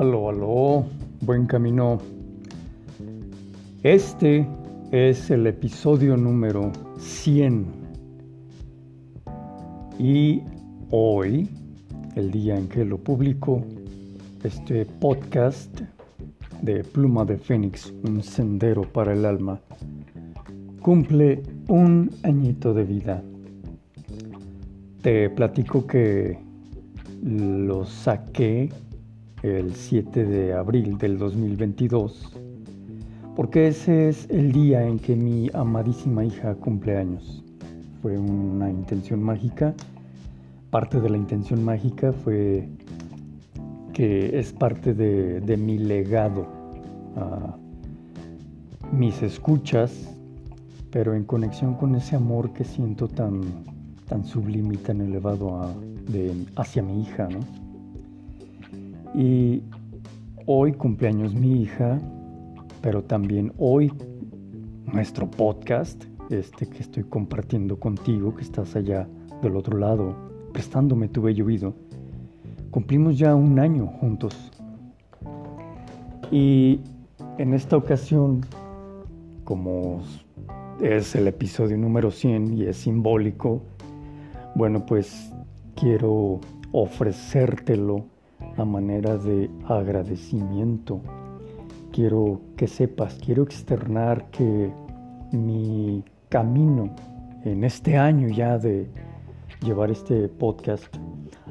Aló, aló, buen camino. Este es el episodio número 100. Y hoy, el día en que lo publico, este podcast de Pluma de Fénix, un sendero para el alma, cumple un añito de vida. Te platico que lo saqué el 7 de abril del 2022, porque ese es el día en que mi amadísima hija cumple años. Fue una intención mágica. Parte de la intención mágica fue que es parte de, mi legado a mis escuchas, pero en conexión con ese amor que siento tan, tan sublime y tan elevado hacia mi hija, ¿no? Y hoy cumpleaños mi hija, pero también hoy nuestro podcast, este que estoy compartiendo contigo, que estás allá del otro lado, prestándome tu bello oído. Cumplimos ya un año juntos. Y en esta ocasión, como es el episodio número 100 y es simbólico, bueno, pues quiero ofrecértelo a manera de agradecimiento. Quiero que sepas, quiero externar que mi camino en este año ya de llevar este podcast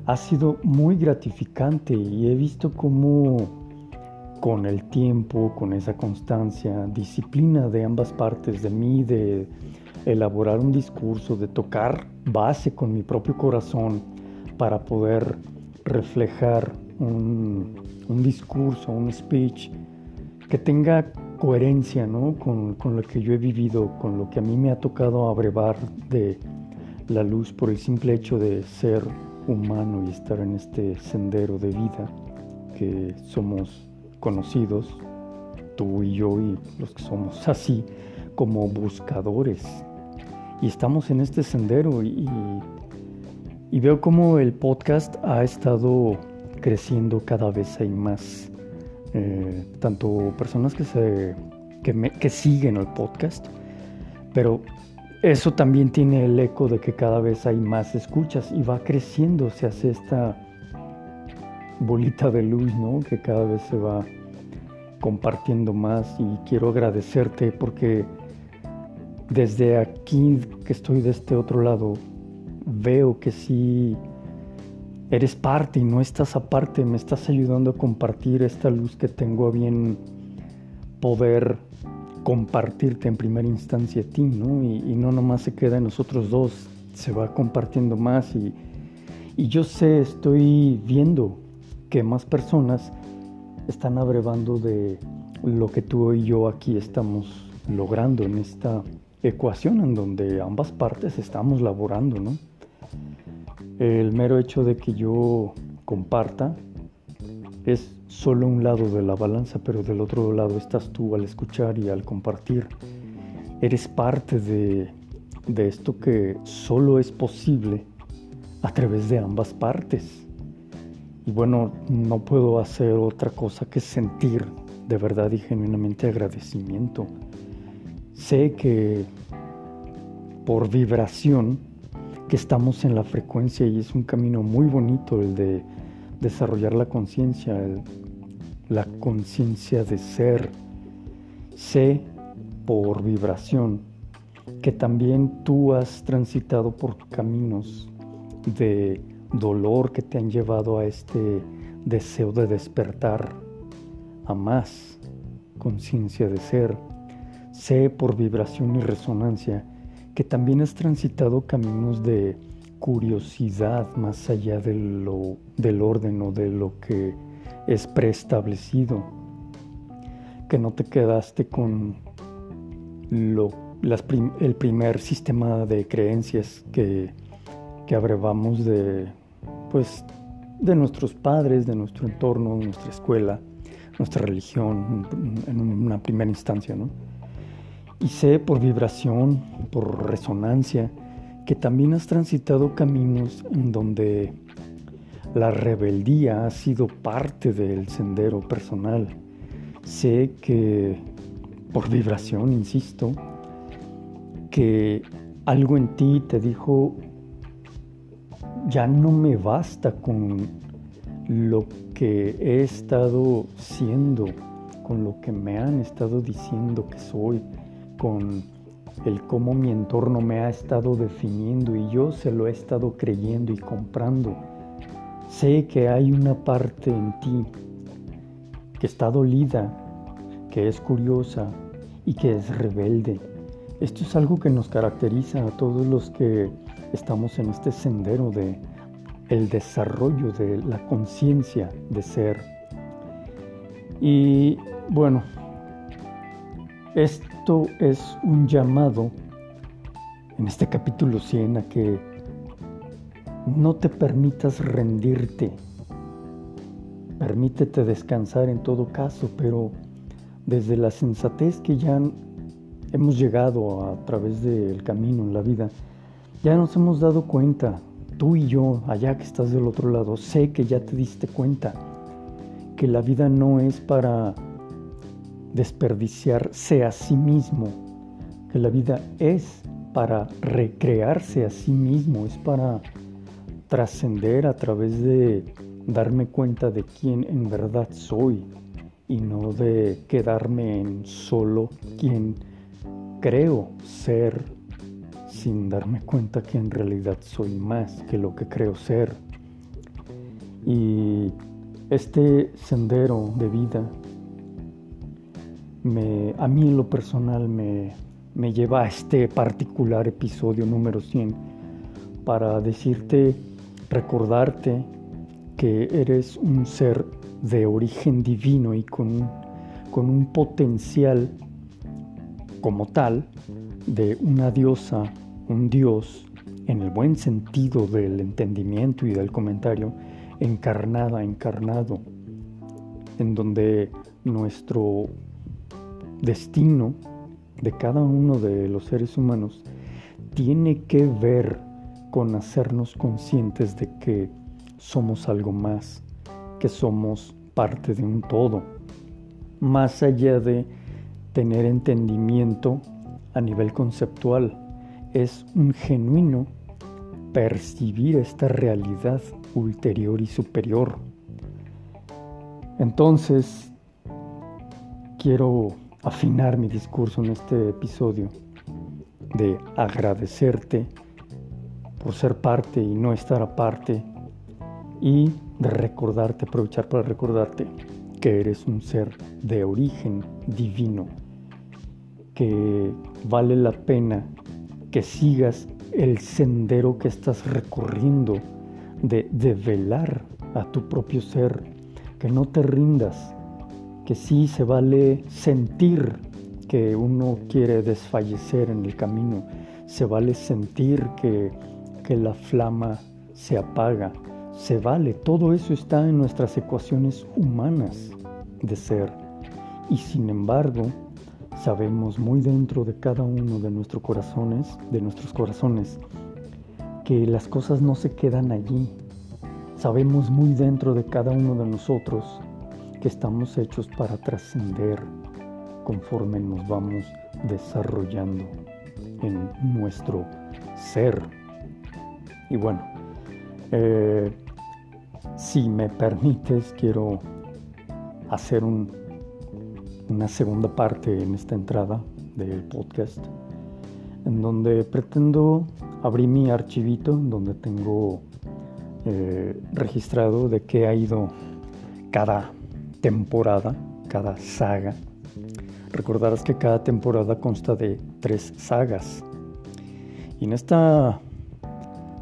ha sido muy gratificante y he visto cómo con el tiempo, con esa constancia, disciplina de ambas partes de mí, de elaborar un discurso, de tocar base con mi propio corazón para poder reflejar un, discurso, un speech que tenga coherencia con, con, lo que yo he vivido, con lo que a mí me ha tocado abrevar de la luz por el simple hecho de ser humano y estar en este sendero de vida que somos conocidos, tú y yo y los que somos así, como buscadores. Y estamos en este sendero y, y veo como el podcast ha estado creciendo cada vez hay más. Eh, tanto personas que, se, que, que siguen el podcast, pero eso también tiene el eco de que cada vez hay más escuchas y va creciendo, se hace esta bolita de luz, ¿no? Que cada vez se va compartiendo más y quiero agradecerte porque desde aquí que estoy de este otro lado veo que sí eres parte y no estás aparte, me estás ayudando a compartir esta luz que tengo a bien poder compartirte en primera instancia a ti, ¿no? Y, no nomás se queda en nosotros dos, se va compartiendo más y, y yo sé, estoy viendo que más personas están abrevando de lo que tú y yo aquí estamos logrando en esta ecuación en donde ambas partes estamos laborando, ¿no? El mero hecho de que yo comparta es solo un lado de la balanza, pero del otro lado estás tú al escuchar y al compartir. Eres parte de, esto que solo es posible a través de ambas partes. Y bueno, no puedo hacer otra cosa que sentir de verdad y genuinamente agradecimiento. Sé que por vibración que estamos en la frecuencia y es un camino muy bonito el de desarrollar la conciencia, la conciencia de ser. Sé por vibración que también tú has transitado por caminos de dolor que te han llevado a este deseo de despertar a más conciencia de ser. Sé por vibración y resonancia que también has transitado caminos de curiosidad más allá de lo, del orden o de lo que es preestablecido, que no te quedaste con lo, el primer sistema de creencias que, que abrevamos de, pues, de nuestros padres, de nuestro entorno, nuestra escuela, nuestra religión en una primera instancia, ¿no? Y sé por vibración, por resonancia, que también has transitado caminos en donde la rebeldía ha sido parte del sendero personal. Sé que, por vibración, insisto, que algo en ti te dijo, ya no me basta con lo que he estado siendo, con lo que me han estado diciendo que soy, con el cómo mi entorno me ha estado definiendo y yo se lo he estado creyendo y comprando. Sé que hay una parte en ti que está dolida, que es curiosa y que es rebelde. Esto es algo que nos caracteriza a todos los que estamos en este sendero de el desarrollo de la conciencia de ser. Y bueno, esto es un llamado en este capítulo 100 a que no te permitas rendirte. Permítete descansar en todo caso, pero desde la sensatez que ya hemos llegado a través del camino en la vida, ya nos hemos dado cuenta, tú y yo, allá que estás del otro lado, sé que ya te diste cuenta que la vida no es para desperdiciarse a sí mismo, que la vida es para recrearse a sí mismo, es para trascender a través de darme cuenta de quién en verdad soy y no de quedarme en solo quien creo ser sin darme cuenta que en realidad soy más que lo que creo ser. Y este sendero de vida me, a mí en lo personal me, me lleva a este particular episodio número 100 para decirte, recordarte que eres un ser de origen divino y con, con un potencial como tal de una diosa, un dios, en el buen sentido del entendimiento y del comentario, encarnada, encarnado, en donde nuestro destino de cada uno de los seres humanos tiene que ver con hacernos conscientes de que somos algo más, que somos parte de un todo, más allá de tener entendimiento a nivel conceptual, es un genuino percibir esta realidad ulterior y superior. Entonces, quiero afinar mi discurso en este episodio de agradecerte por ser parte y no estar aparte y de recordarte, aprovechar para recordarte que eres un ser de origen divino, que vale la pena que sigas el sendero que estás recorriendo de develar a tu propio ser, que no te rindas, que sí se vale sentir que uno quiere desfallecer en el camino, se vale sentir que, que la flama se apaga, se vale, todo eso está en nuestras ecuaciones humanas de ser. Y sin embargo, sabemos muy dentro de cada uno de nuestros corazones, de nuestros corazones, que las cosas no se quedan allí. Sabemos muy dentro de cada uno de nosotros que estamos hechos para trascender conforme nos vamos desarrollando en nuestro ser. Y bueno, eh, si me permites, quiero hacer una segunda parte en esta entrada del podcast, en donde pretendo abrir mi archivito, donde tengo eh, registrado de qué ha ido cada temporada, cada saga. Recordarás que cada temporada consta de tres sagas. Y en esta,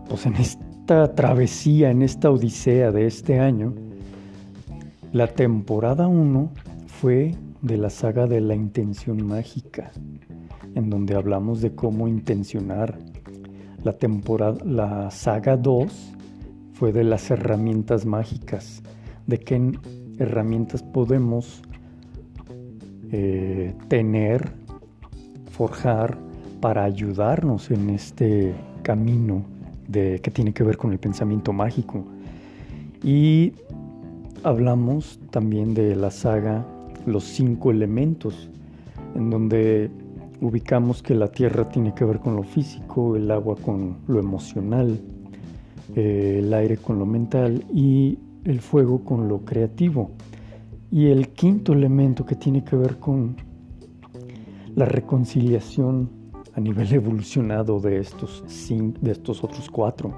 pues en esta travesía, en esta odisea de este año, la temporada 1 fue de la saga de la intención mágica, en donde hablamos de cómo intencionar. La temporada, la saga 2 fue de las herramientas mágicas, de qué herramientas podemos eh, tener, forjar para ayudarnos en este camino de, que tiene que ver con el pensamiento mágico. Y hablamos también de la saga Los cinco elementos, en donde ubicamos que la tierra tiene que ver con lo físico, el agua con lo emocional, eh, el aire con lo mental y el fuego con lo creativo. Y el quinto elemento que tiene que ver con la reconciliación a nivel evolucionado de estos, de estos otros cuatro.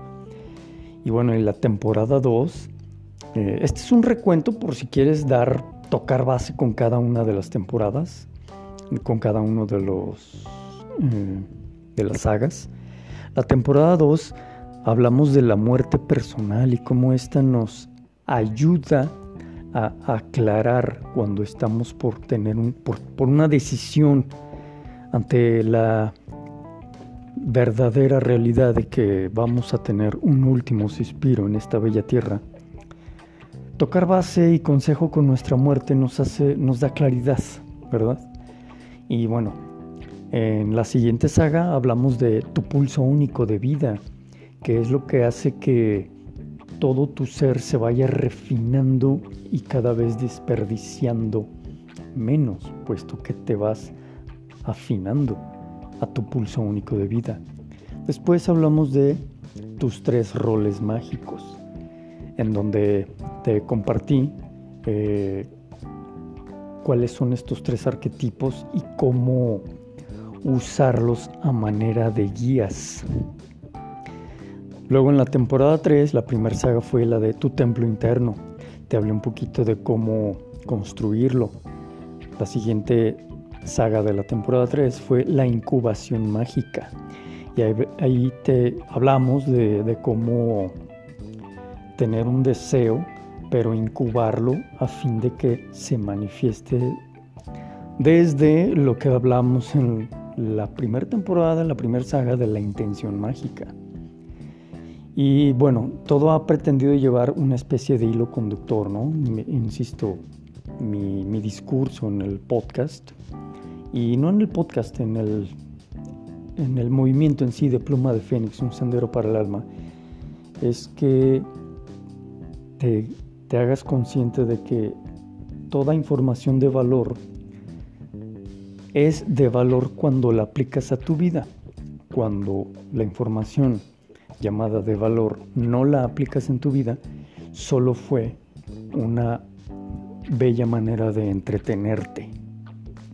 Y bueno, en la temporada 2, eh, este es un recuento por si quieres dar, tocar base con cada una de las temporadas, con cada uno de los eh, de las sagas. La temporada 2 hablamos de la muerte personal y cómo esta nos ayuda a aclarar cuando estamos por tener un, por, una decisión ante la verdadera realidad de que vamos a tener un último suspiro en esta bella tierra. Tocar base y consejo con nuestra muerte nos hace, nos da claridad, ¿verdad? Y bueno, en la siguiente saga hablamos de tu pulso único de vida, que es lo que hace que todo tu ser se vaya refinando y cada vez desperdiciando menos, puesto que te vas afinando a tu pulso único de vida. Después hablamos de tus tres roles mágicos, en donde te compartí eh, cuáles son estos tres arquetipos y cómo usarlos a manera de guías Luego en la temporada 3, la primera saga fue la de Tu Templo Interno. Te hablé un poquito de cómo construirlo. La siguiente saga de la temporada 3 fue La Incubación Mágica. Y ahí, te hablamos de, de cómo tener un deseo, pero incubarlo a fin de que se manifieste desde lo que hablamos en la primera temporada, la primera saga de la intención mágica. Y bueno, todo ha pretendido llevar una especie de hilo conductor, ¿no? insisto, mi, discurso en el podcast, y no en el podcast, en el, en el movimiento en sí de Pluma de Fénix, un sendero para el alma, es que te, te hagas consciente de que toda información de valor es de valor cuando la aplicas a tu vida, cuando la información llamada de valor no la aplicas en tu vida, solo fue una bella manera de entretenerte.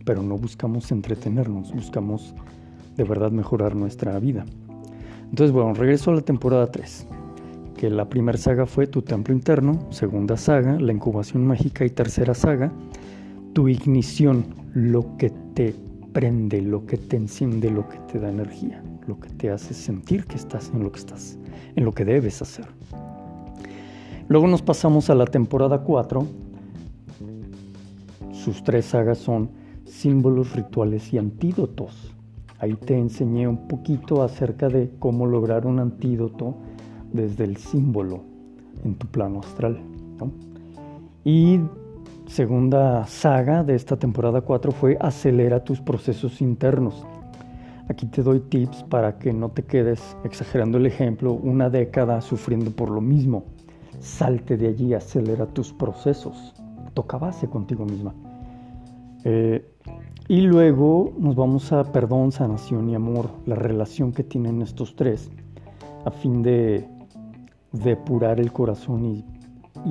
Pero no buscamos entretenernos, buscamos de verdad mejorar nuestra vida. Entonces, bueno, regreso a la temporada 3, que la primera saga fue Tu Templo Interno, segunda saga, La Incubación Mágica y tercera saga, Tu Ignición, lo que te prende, lo que te enciende, lo que te da energía lo que te hace sentir que estás en lo que estás, en lo que debes hacer. Luego nos pasamos a la temporada 4. Sus tres sagas son símbolos, rituales y antídotos. Ahí te enseñé un poquito acerca de cómo lograr un antídoto desde el símbolo en tu plano astral. Y segunda saga de esta temporada 4 fue acelera tus procesos internos. Aquí te doy tips para que no te quedes, exagerando el ejemplo, una década sufriendo por lo mismo. Salte de allí, acelera tus procesos, toca base contigo misma. Eh, y luego nos vamos a perdón, sanación y amor, la relación que tienen estos tres, a fin de depurar el corazón y,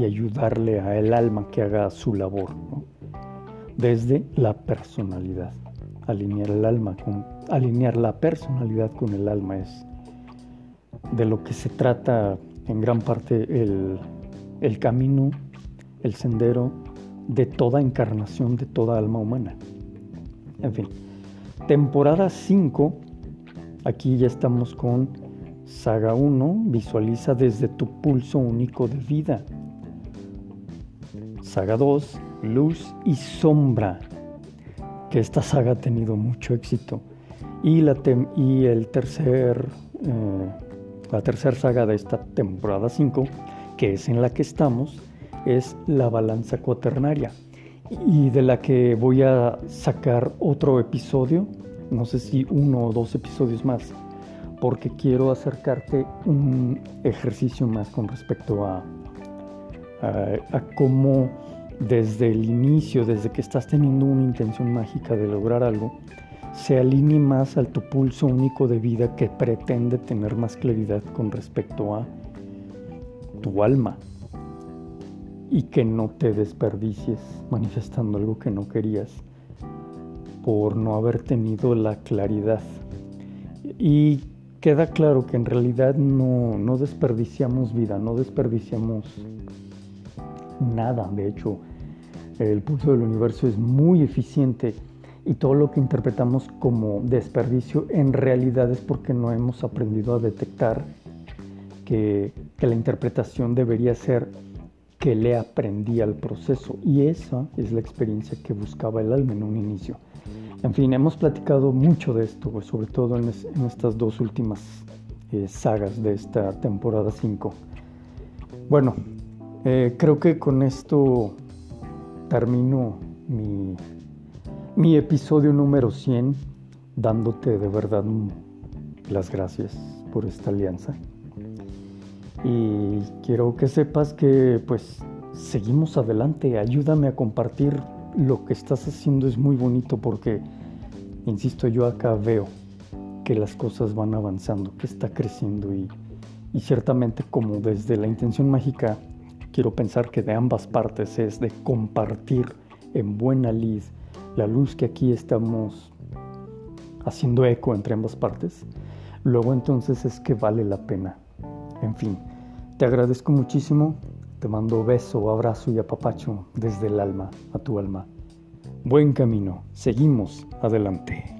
ayudarle a el alma que haga su labor, desde la personalidad, alinear el alma con alinear la personalidad con el alma es de lo que se trata en gran parte el, el camino, el sendero de toda encarnación, de toda alma humana. En fin, temporada 5, aquí ya estamos con Saga 1, visualiza desde tu pulso único de vida. Saga 2, luz y sombra, esta saga ha tenido mucho éxito. Y la, y el tercer, eh, la tercera saga de esta temporada 5, que es en la que estamos, es la balanza cuaternaria. Y de la que voy a sacar otro episodio, no sé si uno o dos episodios más, porque quiero acercarte un ejercicio más con respecto a a, cómo desde el inicio, desde que estás teniendo una intención mágica de lograr algo, se alinee más al tu pulso único de vida que pretende tener más claridad con respecto a tu alma y que no te desperdicies manifestando algo que no querías por no haber tenido la claridad. Y queda claro que en realidad no, no desperdiciamos vida, no desperdiciamos nada. De hecho, el pulso del universo es muy eficiente y todo lo que interpretamos como desperdicio en realidad es porque no hemos aprendido a detectar que, la interpretación debería ser que le aprendí al proceso y esa es la experiencia que buscaba el alma en un inicio. En fin, hemos platicado mucho de esto, sobre todo en, estas dos últimas eh, sagas de esta temporada 5. Bueno, eh, creo que con esto termino mi, episodio número 100 dándote de verdad las gracias por esta alianza. Y quiero que sepas que pues seguimos adelante, ayúdame a compartir lo que estás haciendo es muy bonito porque, insisto, yo acá veo que las cosas van avanzando, que está creciendo y, y ciertamente como desde la intención mágica quiero pensar que de ambas partes es de compartir en buena lid la luz que aquí estamos haciendo eco entre ambas partes, luego entonces es que vale la pena. En fin, te agradezco muchísimo, te mando beso, abrazo y apapacho desde el alma a tu alma. Buen camino, seguimos adelante.